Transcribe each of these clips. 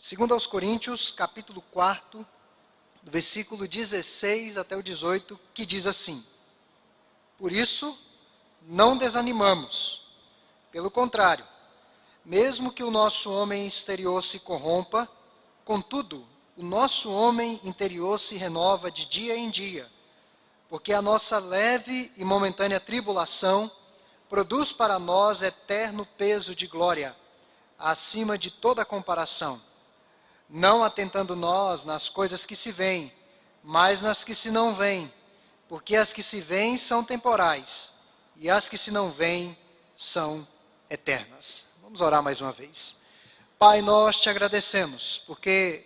Segundo aos Coríntios, capítulo 4, do versículo 16 até o 18, que diz assim: Por isso, não desanimamos. Pelo contrário, mesmo que o nosso homem exterior se corrompa, contudo, o nosso homem interior se renova de dia em dia, porque a nossa leve e momentânea tribulação produz para nós eterno peso de glória, acima de toda comparação, não atentando nós nas coisas que se veem, mas nas que se não veem, porque as que se veem são temporais, e as que se não veem são eternas. Vamos orar mais uma vez. Pai, nós te agradecemos, porque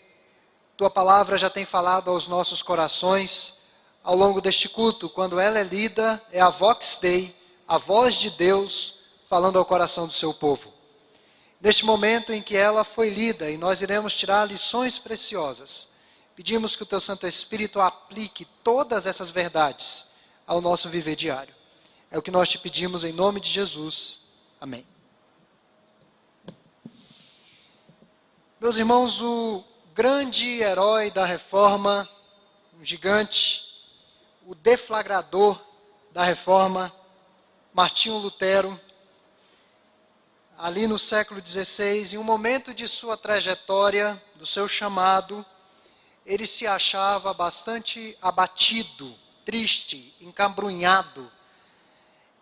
tua palavra já tem falado aos nossos corações ao longo deste culto, quando ela é lida, é a Vox Dei, a voz de Deus falando ao coração do seu povo. Neste momento em que ela foi lida e nós iremos tirar lições preciosas, pedimos que o teu Santo Espírito aplique todas essas verdades ao nosso viver diário. É o que nós te pedimos em nome de Jesus. Amém. Meus irmãos, o grande herói da reforma, um gigante, o deflagrador da reforma, Martinho Lutero, ali no século XVI, em um momento de sua trajetória, do seu chamado, ele se achava bastante abatido, triste, encabrunhado.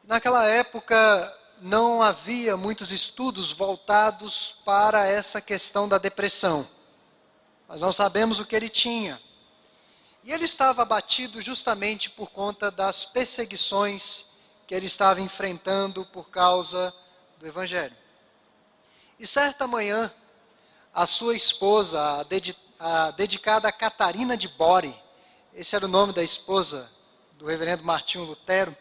Naquela época não havia muitos estudos voltados para essa questão da depressão. Nós não sabemos o que ele tinha. E ele estava abatido justamente por conta das perseguições que ele estava enfrentando por causa do Evangelho. E certa manhã, a sua esposa, a, a dedicada Catarina de Bore, esse era o nome da esposa do reverendo Martinho Lutero,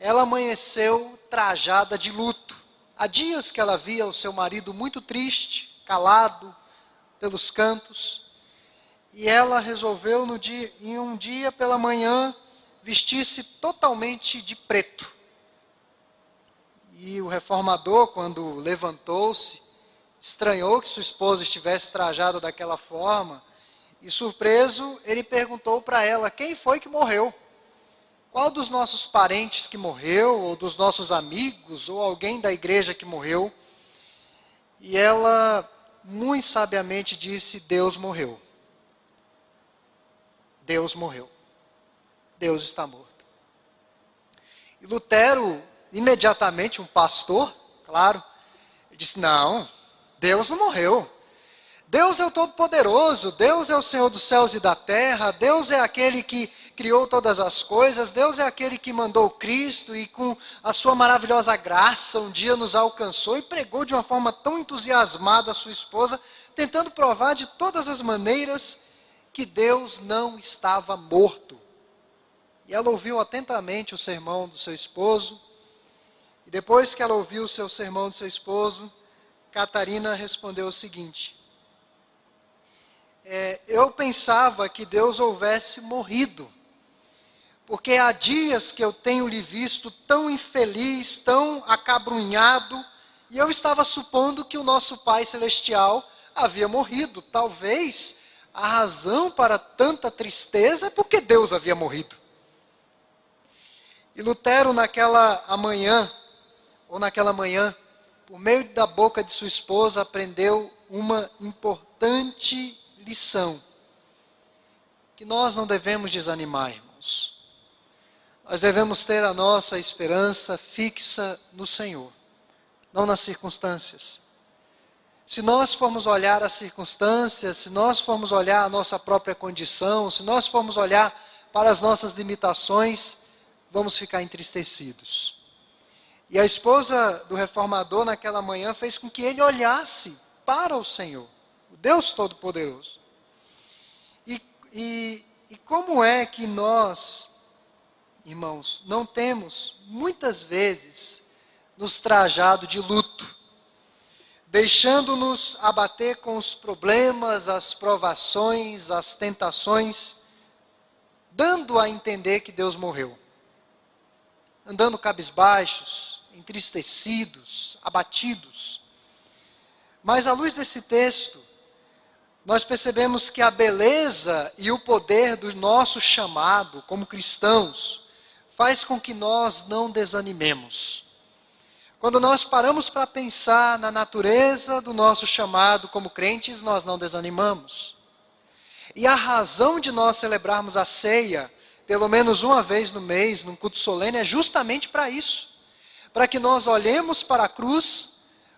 ela amanheceu trajada de luto. Há dias que ela via o seu marido muito triste, calado, pelos cantos. E ela resolveu dia, em um dia pela manhã vestir-se totalmente de preto. E o reformador, quando levantou-se, estranhou que sua esposa estivesse trajada daquela forma, e surpreso, ele perguntou para ela: quem foi que morreu? Qual dos nossos parentes que morreu, ou dos nossos amigos, ou alguém da igreja que morreu? E ela muito sabiamente disse: Deus morreu. Deus morreu. Deus está morto. E Lutero, imediatamente, um pastor, claro, disse: Não, Deus não morreu. Deus é o Todo-Poderoso, Deus é o Senhor dos céus e da terra, Deus é aquele que criou todas as coisas, Deus é aquele que mandou Cristo e com a sua maravilhosa graça um dia nos alcançou e pregou de uma forma tão entusiasmada a sua esposa, tentando provar de todas as maneiras que Deus não estava morto. E ela ouviu atentamente o sermão do seu esposo, e depois que ela ouviu o seu sermão do seu esposo, Catarina respondeu o seguinte: é, eu pensava que Deus houvesse morrido. Porque há dias que eu tenho lhe visto tão infeliz, tão acabrunhado, e eu estava supondo que o nosso Pai Celestial havia morrido. Talvez a razão para tanta tristeza é porque Deus havia morrido. E Lutero, naquela amanhã, ou naquela manhã, por meio da boca de sua esposa, aprendeu uma importante lição que nós não devemos desanimar, irmãos. Nós devemos ter a nossa esperança fixa no Senhor, não nas circunstâncias. Se nós formos olhar as circunstâncias, se nós formos olhar a nossa própria condição, se nós formos olhar para as nossas limitações, vamos ficar entristecidos. E a esposa do reformador naquela manhã fez com que ele olhasse para o Senhor. Deus Todo-Poderoso. E, e, e como é que nós, irmãos, não temos, muitas vezes, nos trajado de luto, deixando-nos abater com os problemas, as provações, as tentações, dando a entender que Deus morreu, andando cabisbaixos, entristecidos, abatidos. Mas à luz desse texto, nós percebemos que a beleza e o poder do nosso chamado como cristãos faz com que nós não desanimemos. Quando nós paramos para pensar na natureza do nosso chamado como crentes, nós não desanimamos. E a razão de nós celebrarmos a ceia, pelo menos uma vez no mês, num culto solene, é justamente para isso. Para que nós olhemos para a cruz,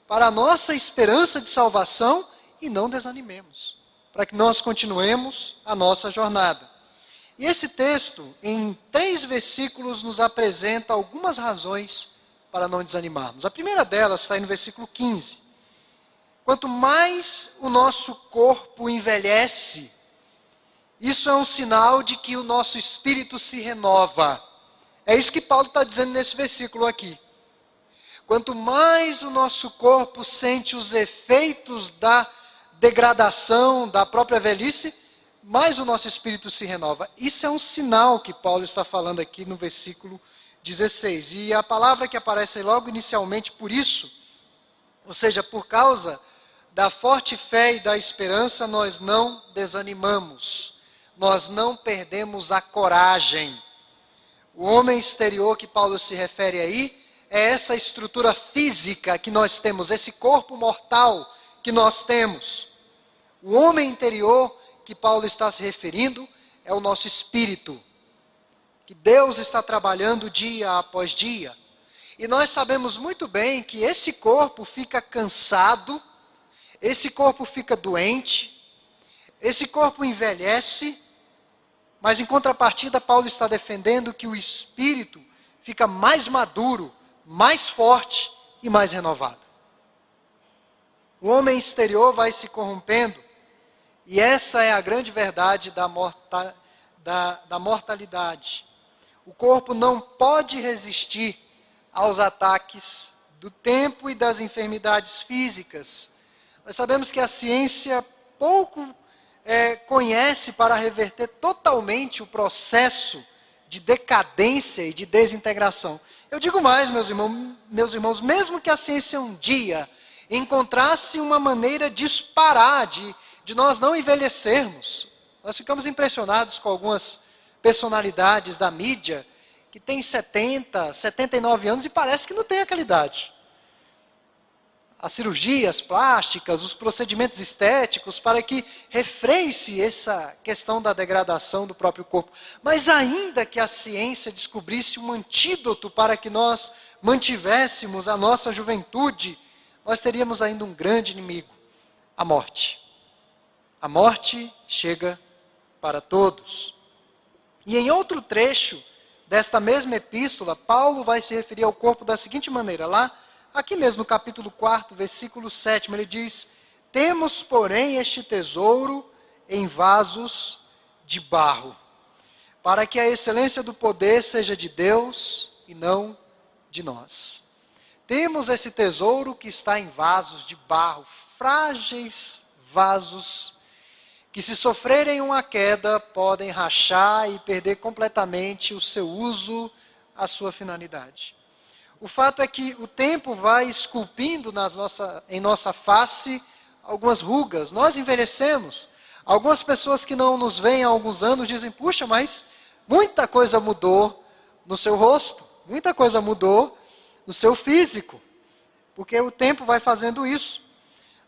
para a nossa esperança de salvação e não desanimemos. Para que nós continuemos a nossa jornada. E esse texto, em três versículos, nos apresenta algumas razões para não desanimarmos. A primeira delas está aí no versículo 15. Quanto mais o nosso corpo envelhece, isso é um sinal de que o nosso espírito se renova. É isso que Paulo está dizendo nesse versículo aqui. Quanto mais o nosso corpo sente os efeitos da degradação, da própria velhice, mais o nosso espírito se renova. Isso é um sinal que Paulo está falando aqui no versículo 16. E a palavra que aparece logo inicialmente por isso, ou seja, por causa da forte fé e da esperança, nós não desanimamos, nós não perdemos a coragem. O homem exterior que Paulo se refere aí é essa estrutura física que nós temos, esse corpo mortal que nós temos. O homem interior que Paulo está se referindo é o nosso espírito, que Deus está trabalhando dia após dia. E nós sabemos muito bem que esse corpo fica cansado, esse corpo fica doente, esse corpo envelhece, mas em contrapartida, Paulo está defendendo que o espírito fica mais maduro, mais forte e mais renovado. O homem exterior vai se corrompendo, e essa é a grande verdade da, morta, da, da mortalidade. O corpo não pode resistir aos ataques do tempo e das enfermidades físicas. Nós sabemos que a ciência pouco é, conhece para reverter totalmente o processo de decadência e de desintegração. Eu digo mais, meus irmãos, meus irmãos, mesmo que a ciência um dia encontrasse uma maneira de parar, de de nós não envelhecermos. Nós ficamos impressionados com algumas personalidades da mídia que têm 70, 79 anos e parece que não tem aquela idade. As cirurgias plásticas, os procedimentos estéticos, para que refreie-se essa questão da degradação do próprio corpo. Mas ainda que a ciência descobrisse um antídoto para que nós mantivéssemos a nossa juventude, nós teríamos ainda um grande inimigo: a morte. A morte chega para todos. E em outro trecho desta mesma epístola, Paulo vai se referir ao corpo da seguinte maneira: lá, aqui mesmo no capítulo 4, versículo 7, ele diz: Temos, porém, este tesouro em vasos de barro, para que a excelência do poder seja de Deus e não de nós. Temos esse tesouro que está em vasos de barro, frágeis vasos que, se sofrerem uma queda, podem rachar e perder completamente o seu uso, a sua finalidade. O fato é que o tempo vai esculpindo nossa, em nossa face algumas rugas, nós envelhecemos. Algumas pessoas que não nos veem há alguns anos dizem: puxa, mas muita coisa mudou no seu rosto, muita coisa mudou no seu físico, porque o tempo vai fazendo isso.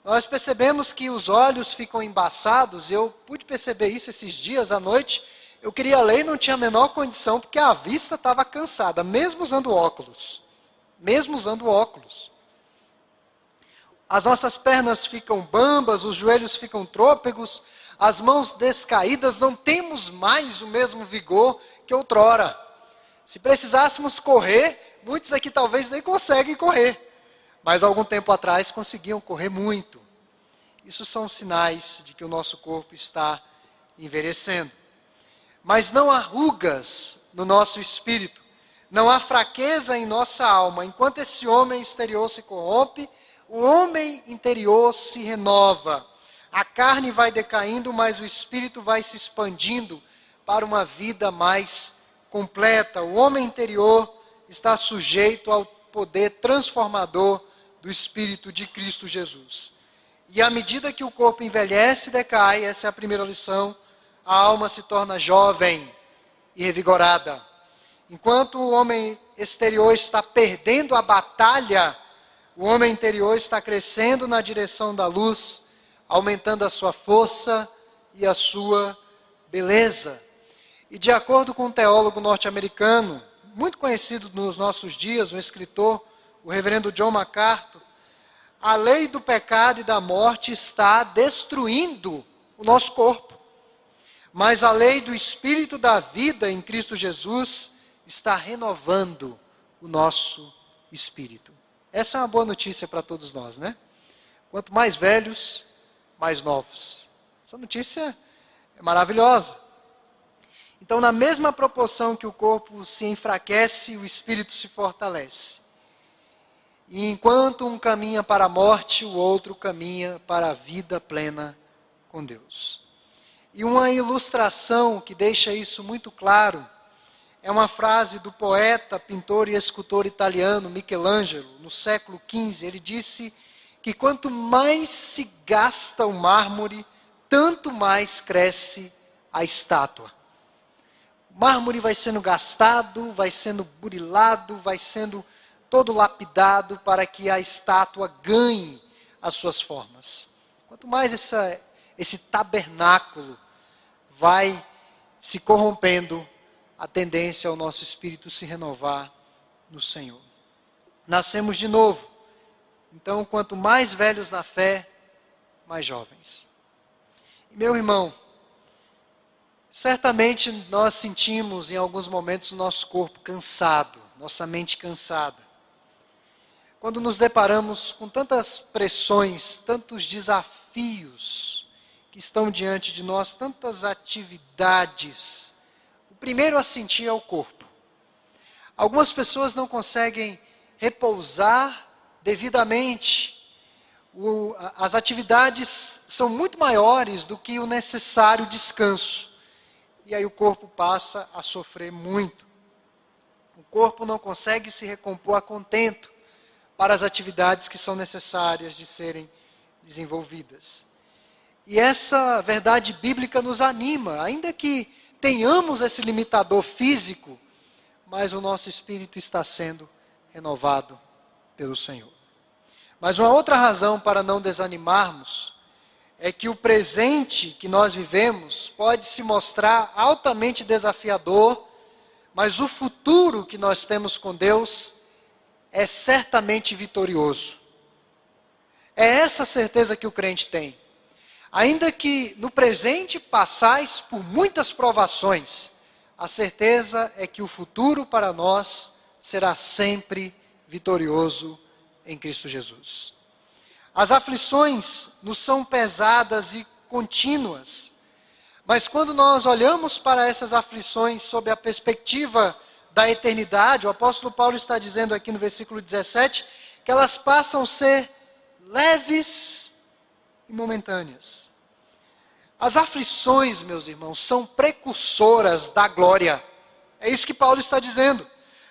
Nós percebemos que os olhos ficam embaçados, eu pude perceber isso esses dias à noite. Eu queria ler e não tinha a menor condição, porque a vista estava cansada, mesmo usando óculos. Mesmo usando óculos. As nossas pernas ficam bambas, os joelhos ficam trôpegos, as mãos descaídas, não temos mais o mesmo vigor que outrora. Se precisássemos correr, muitos aqui talvez nem conseguem correr mas algum tempo atrás conseguiam correr muito. Isso são sinais de que o nosso corpo está envelhecendo. Mas não há rugas no nosso espírito, não há fraqueza em nossa alma. Enquanto esse homem exterior se corrompe, o homem interior se renova. A carne vai decaindo, mas o espírito vai se expandindo para uma vida mais completa. O homem interior está sujeito ao poder transformador do Espírito de Cristo Jesus. E à medida que o corpo envelhece e decai, essa é a primeira lição, a alma se torna jovem e revigorada. Enquanto o homem exterior está perdendo a batalha, o homem interior está crescendo na direção da luz, aumentando a sua força e a sua beleza. E de acordo com um teólogo norte-americano, muito conhecido nos nossos dias, um escritor, o reverendo John MacArthur, a lei do pecado e da morte está destruindo o nosso corpo. Mas a lei do espírito da vida em Cristo Jesus está renovando o nosso espírito. Essa é uma boa notícia para todos nós, né? Quanto mais velhos, mais novos. Essa notícia é maravilhosa. Então, na mesma proporção que o corpo se enfraquece, o espírito se fortalece. E enquanto um caminha para a morte, o outro caminha para a vida plena com Deus. E uma ilustração que deixa isso muito claro é uma frase do poeta, pintor e escultor italiano Michelangelo, no século XV. Ele disse que quanto mais se gasta o mármore, tanto mais cresce a estátua. O mármore vai sendo gastado, vai sendo burilado, vai sendo todo lapidado para que a estátua ganhe as suas formas. Quanto mais essa, esse tabernáculo vai se corrompendo, a tendência é o nosso espírito se renovar no Senhor. Nascemos de novo. Então, quanto mais velhos na fé, mais jovens. E, meu irmão, certamente nós sentimos em alguns momentos o nosso corpo cansado, nossa mente cansada quando nos deparamos com tantas pressões, tantos desafios que estão diante de nós, tantas atividades, primeiro a sentir é o corpo. Algumas pessoas não conseguem repousar devidamente. O, as atividades são muito maiores do que o necessário descanso. E aí o corpo passa a sofrer muito. O corpo não consegue se recompor a contento para as atividades que são necessárias de serem desenvolvidas. E essa verdade bíblica nos anima, ainda que tenhamos esse limitador físico, mas o nosso espírito está sendo renovado pelo Senhor. Mas uma outra razão para não desanimarmos é que o presente que nós vivemos pode se mostrar altamente desafiador, mas o futuro que nós temos com Deus é certamente vitorioso. É essa certeza que o crente tem. Ainda que no presente passais por muitas provações, a certeza é que o futuro para nós será sempre vitorioso em Cristo Jesus. As aflições nos são pesadas e contínuas, mas quando nós olhamos para essas aflições sob a perspectiva da eternidade, o apóstolo Paulo está dizendo aqui no versículo 17 que elas passam a ser leves e momentâneas. As aflições, meus irmãos, são precursoras da glória. É isso que Paulo está dizendo.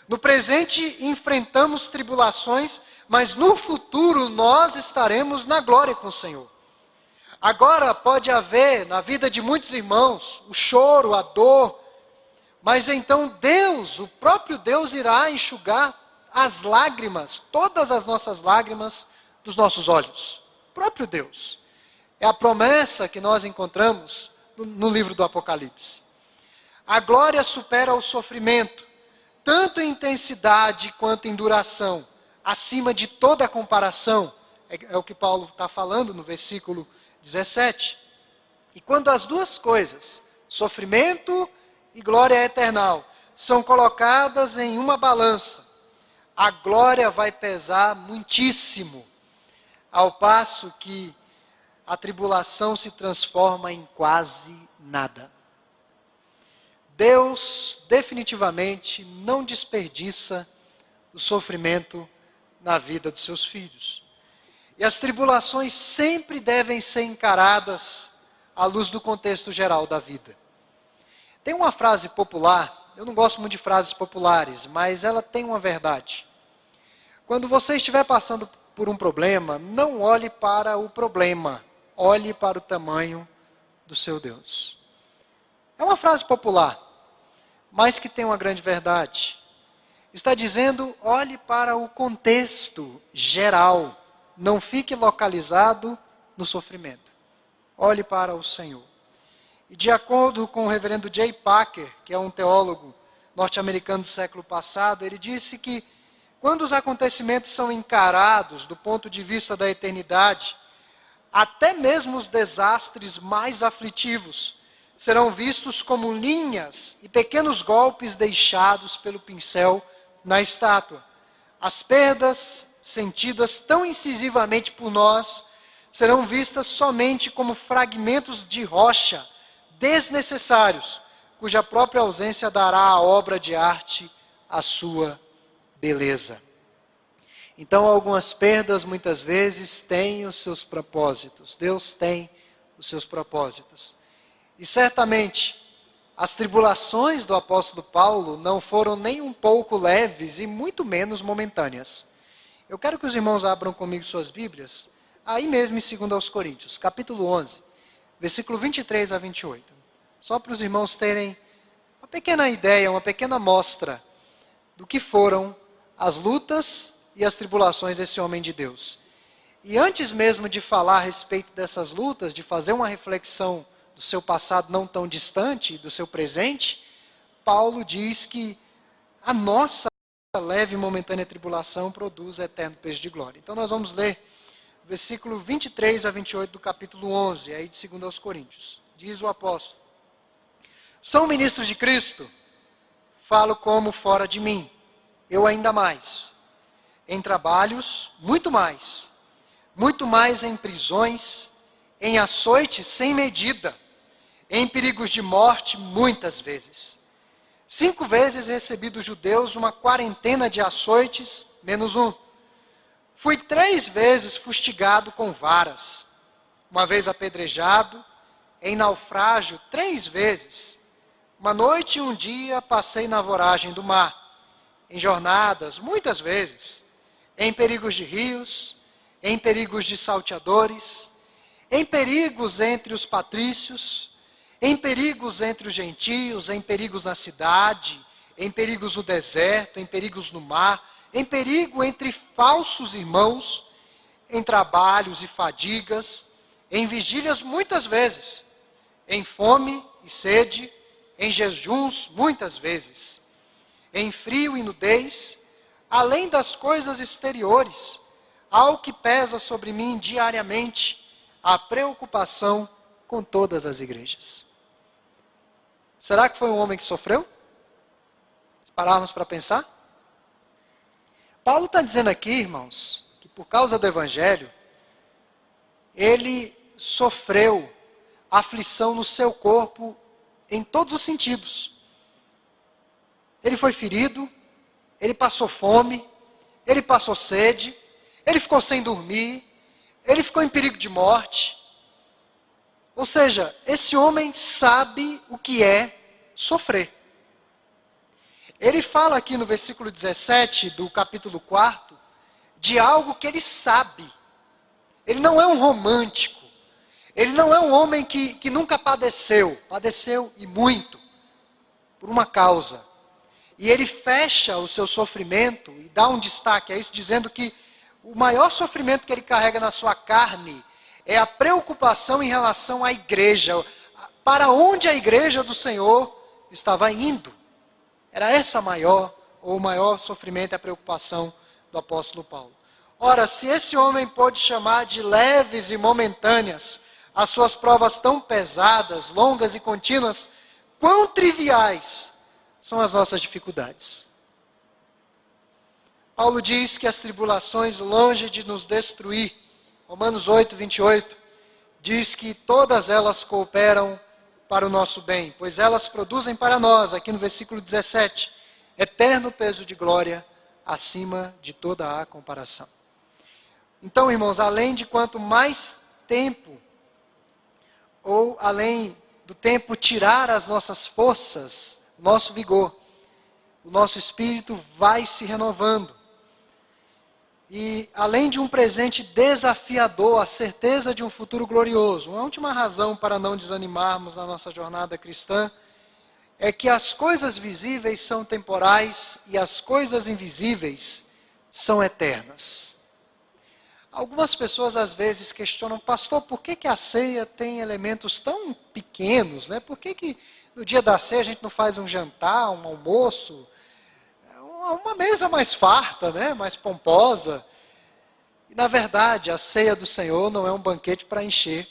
No presente enfrentamos tribulações, mas no futuro nós estaremos na glória com o Senhor. Agora pode haver na vida de muitos irmãos o choro, a dor, mas então Deus, o próprio Deus, irá enxugar as lágrimas, todas as nossas lágrimas dos nossos olhos. O próprio Deus. É a promessa que nós encontramos no, livro do Apocalipse. A glória supera o sofrimento, tanto em intensidade quanto em duração, acima de toda comparação. É, é o que Paulo está falando no versículo 17. E quando as duas coisas, sofrimento e glória eternal são colocadas em uma balança, a glória vai pesar muitíssimo, ao passo que a tribulação se transforma em quase nada. Deus definitivamente não desperdiça o sofrimento na vida dos seus filhos. E as tribulações sempre devem ser encaradas à luz do contexto geral da vida. Tem uma frase popular, eu não gosto muito de frases populares, mas ela tem uma verdade. Quando você estiver passando por um problema, não olhe para o problema, olhe para o tamanho do seu Deus. É uma frase popular, mas que tem uma grande verdade. Está dizendo, olhe para o contexto geral, não fique localizado no sofrimento. Olhe para o Senhor. E de acordo com o reverendo Jay Packer, que é um teólogo norte-americano do século passado, ele disse que quando os acontecimentos são encarados do ponto de vista da eternidade, até mesmo os desastres mais aflitivos serão vistos como linhas e pequenos golpes deixados pelo pincel na estátua. As perdas sentidas tão incisivamente por nós serão vistas somente como fragmentos de rocha desnecessários, cuja própria ausência dará à obra de arte a sua beleza. Então, algumas perdas muitas vezes têm os seus propósitos. Deus tem os seus propósitos. E certamente, as tribulações do apóstolo Paulo não foram nem um pouco leves e muito menos momentâneas. Eu quero que os irmãos abram comigo suas Bíblias, aí mesmo em 2 aos Coríntios, capítulo 11, versículo 23 a 28. Só para os irmãos terem uma pequena ideia, uma pequena mostra do que foram as lutas e as tribulações desse homem de Deus. E antes mesmo de falar a respeito dessas lutas, de fazer uma reflexão do seu passado não tão distante, do seu presente, Paulo diz que a nossa leve e momentânea tribulação produz eterno peso de glória. Então nós vamos ler versículo 23 a 28 do capítulo 11, aí de 2 aos Coríntios. Diz o apóstolo: São ministros de Cristo, falo como fora de mim eu ainda mais. Em trabalhos, muito mais. Muito mais em prisões, em açoites sem medida, em perigos de morte, muitas vezes. Cinco vezes recebi dos judeus uma quarentena de açoites, menos um. Fui três vezes fustigado com varas, uma vez apedrejado, em naufrágio três vezes. Uma noite e um dia passei na voragem do mar em jornadas, muitas vezes, em perigos de rios, em perigos de salteadores, em perigos entre os patrícios, em perigos entre os gentios, em perigos na cidade, em perigos no deserto, em perigos no mar, em perigo entre falsos irmãos, em trabalhos e fadigas, em vigílias muitas vezes, em fome e sede, em jejuns muitas vezes em frio e nudez, além das coisas exteriores, ao que pesa sobre mim diariamente a preocupação com todas as igrejas. Será que foi um homem que sofreu? Se pararmos para pensar? Paulo está dizendo aqui, irmãos, que por causa do Evangelho, ele sofreu aflição no seu corpo em todos os sentidos. Ele foi ferido, ele passou fome, ele passou sede, ele ficou sem dormir, ele ficou em perigo de morte. Ou seja, esse homem sabe o que é sofrer. Ele fala aqui no versículo 17 do capítulo 4 de algo que ele sabe. Ele não é um romântico. Ele não é um homem que, que nunca padeceu. Padeceu e muito. Por uma causa. E ele fecha o seu sofrimento e dá um destaque a isso, dizendo que o maior sofrimento que ele carrega na sua carne é a preocupação em relação à igreja, para onde a igreja do Senhor estava indo. Era essa maior, ou o maior sofrimento a preocupação do apóstolo Paulo. Ora, se esse homem pode chamar de leves e momentâneas as suas provas tão pesadas, longas e contínuas, quão triviais são as nossas dificuldades. Paulo diz que as tribulações, longe de nos destruir, Romanos 8, 28, diz que todas elas cooperam para o nosso bem, pois elas produzem para nós, aqui no versículo 17, eterno peso de glória acima de toda a comparação. Então, irmãos, além de quanto mais tempo, ou além do tempo tirar as nossas forças, nosso vigor. O nosso espírito vai se renovando. E além de um presente desafiador, a certeza de um futuro glorioso, uma última razão para não desanimarmos na nossa jornada cristã é que as coisas visíveis são temporais e as coisas invisíveis são eternas. Algumas pessoas às vezes questionam, pastor, por que, que a ceia tem elementos tão pequenos? Né? Por que, que no dia da ceia a gente não faz um jantar, um almoço? uma mesa mais farta, né? mais pomposa. E, na verdade, a ceia do Senhor não é um banquete para encher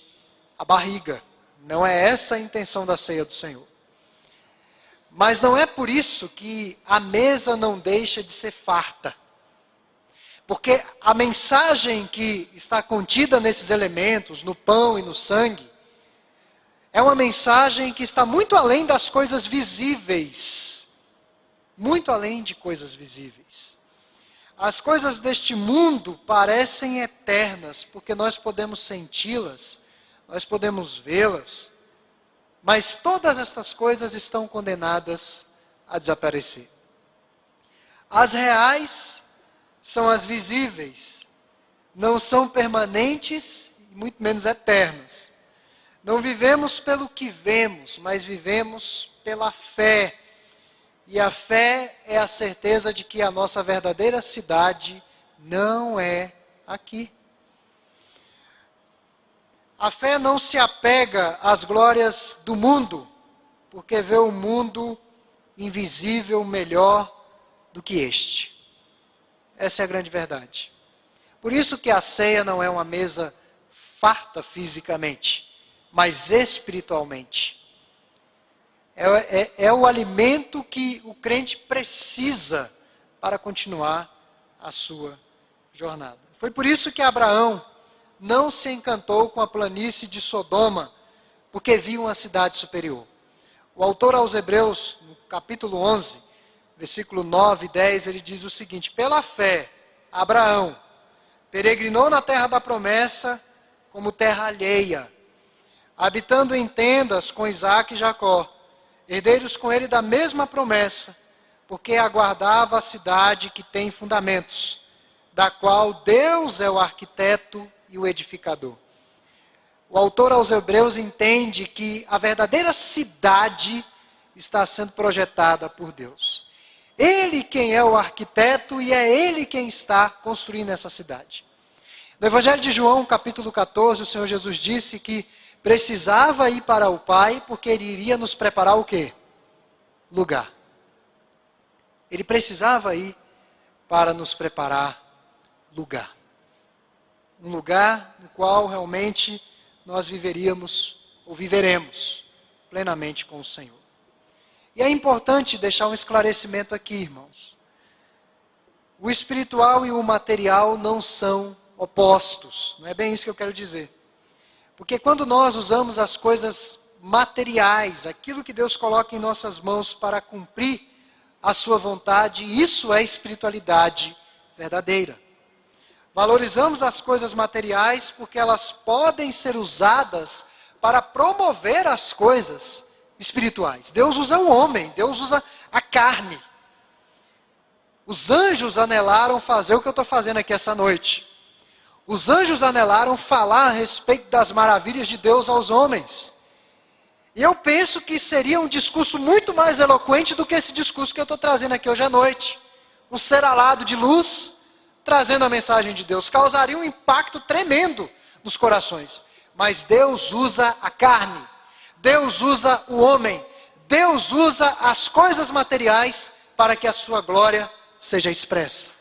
a barriga. Não é essa a intenção da ceia do Senhor. Mas não é por isso que a mesa não deixa de ser farta. Porque a mensagem que está contida nesses elementos, no pão e no sangue, é uma mensagem que está muito além das coisas visíveis muito além de coisas visíveis. As coisas deste mundo parecem eternas, porque nós podemos senti-las, nós podemos vê-las, mas todas estas coisas estão condenadas a desaparecer. As reais são as visíveis, não são permanentes e muito menos eternas. Não vivemos pelo que vemos, mas vivemos pela fé e a fé é a certeza de que a nossa verdadeira cidade não é aqui. A fé não se apega às glórias do mundo, porque vê o mundo invisível melhor do que este. Essa é a grande verdade. Por isso que a ceia não é uma mesa farta fisicamente, mas espiritualmente. É, é, é, o alimento que o crente precisa para continuar a sua jornada. Foi por isso que Abraão não se encantou com a planície de Sodoma, porque viu uma cidade superior. O autor aos Hebreus, no capítulo 11, versículo 9 e 10, ele diz o seguinte: Pela fé, Abraão peregrinou na terra da promessa como terra alheia, habitando em tendas com Isaac e Jacó herdeiros com ele da mesma promessa, porque aguardava a cidade que tem fundamentos, da qual Deus é o arquiteto e o edificador. O autor aos Hebreus entende que a verdadeira cidade está sendo projetada por Deus. Ele quem é o arquiteto e é ele quem está construindo essa cidade. No Evangelho de João, capítulo 14, o Senhor Jesus disse que precisava ir para o Pai, porque ele iria nos preparar o quê? Lugar. Ele precisava ir para nos preparar lugar. Um lugar no qual realmente nós viveríamos ou viveremos plenamente com o Senhor. E é importante deixar um esclarecimento aqui, irmãos. O espiritual e o material não são opostos. Não é bem isso que eu quero dizer. Porque quando nós usamos as coisas materiais, aquilo que Deus coloca em nossas mãos para cumprir a sua vontade, isso é espiritualidade verdadeira. Valorizamos as coisas materiais porque elas podem ser usadas para promover as coisas espirituais. Deus usa o homem, Deus usa a carne. Os anjos anelaram fazer o que eu estou fazendo aqui essa noite. Os anjos anelaram falar a respeito das maravilhas de Deus aos homens. E eu penso que seria um discurso muito mais eloquente do que esse discurso que eu estou trazendo aqui hoje à noite. Um ser alado de luz, trazendo a mensagem de Deus, causaria um impacto tremendo nos corações. Mas Deus usa a carne, Deus usa o homem, Deus usa as coisas materiais para que a sua glória seja expressa.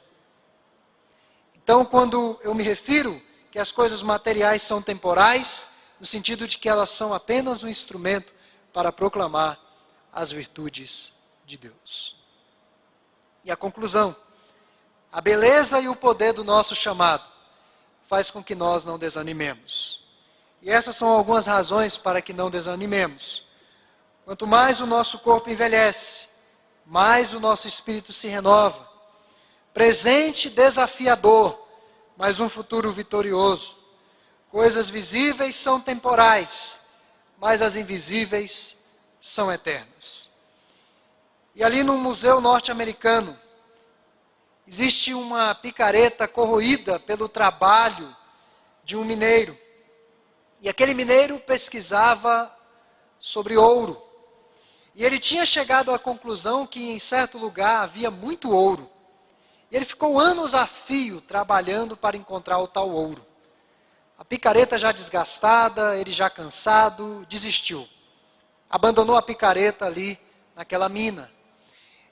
Então, quando eu me refiro que as coisas materiais são temporais, no sentido de que elas são apenas um instrumento para proclamar as virtudes de Deus. E a conclusão: a beleza e o poder do nosso chamado faz com que nós não desanimemos. E essas são algumas razões para que não desanimemos. Quanto mais o nosso corpo envelhece, mais o nosso espírito se renova presente desafiador, mas um futuro vitorioso. Coisas visíveis são temporais, mas as invisíveis são eternas. E ali no Museu Norte-Americano, existe uma picareta corroída pelo trabalho de um mineiro. E aquele mineiro pesquisava sobre ouro. E ele tinha chegado à conclusão que em certo lugar havia muito ouro. E ele ficou anos a fio trabalhando para encontrar o tal ouro. A picareta já desgastada, ele já cansado, desistiu. Abandonou a picareta ali naquela mina.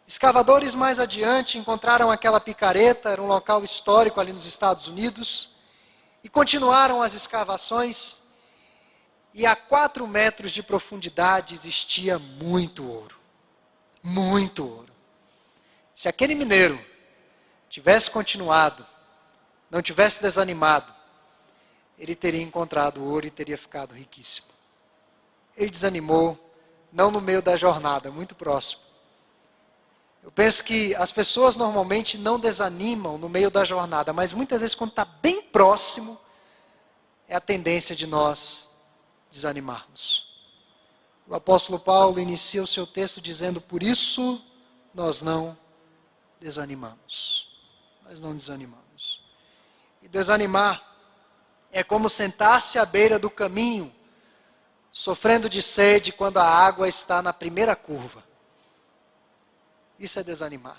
Escavadores mais adiante encontraram aquela picareta, era um local histórico ali nos Estados Unidos, e continuaram as escavações. E a quatro metros de profundidade existia muito ouro. Muito ouro. Se aquele mineiro tivesse continuado, não tivesse desanimado, ele teria encontrado ouro e teria ficado riquíssimo. Ele desanimou, não no meio da jornada, muito próximo. Eu penso que as pessoas normalmente não desanimam no meio da jornada, mas muitas vezes, quando está bem próximo, é a tendência de nós desanimarmos. O apóstolo Paulo inicia o seu texto dizendo: Por isso nós não desanimamos. Nós não desanimamos. E desanimar é como sentar-se à beira do caminho, sofrendo de sede quando a água está na primeira curva. Isso é desanimar.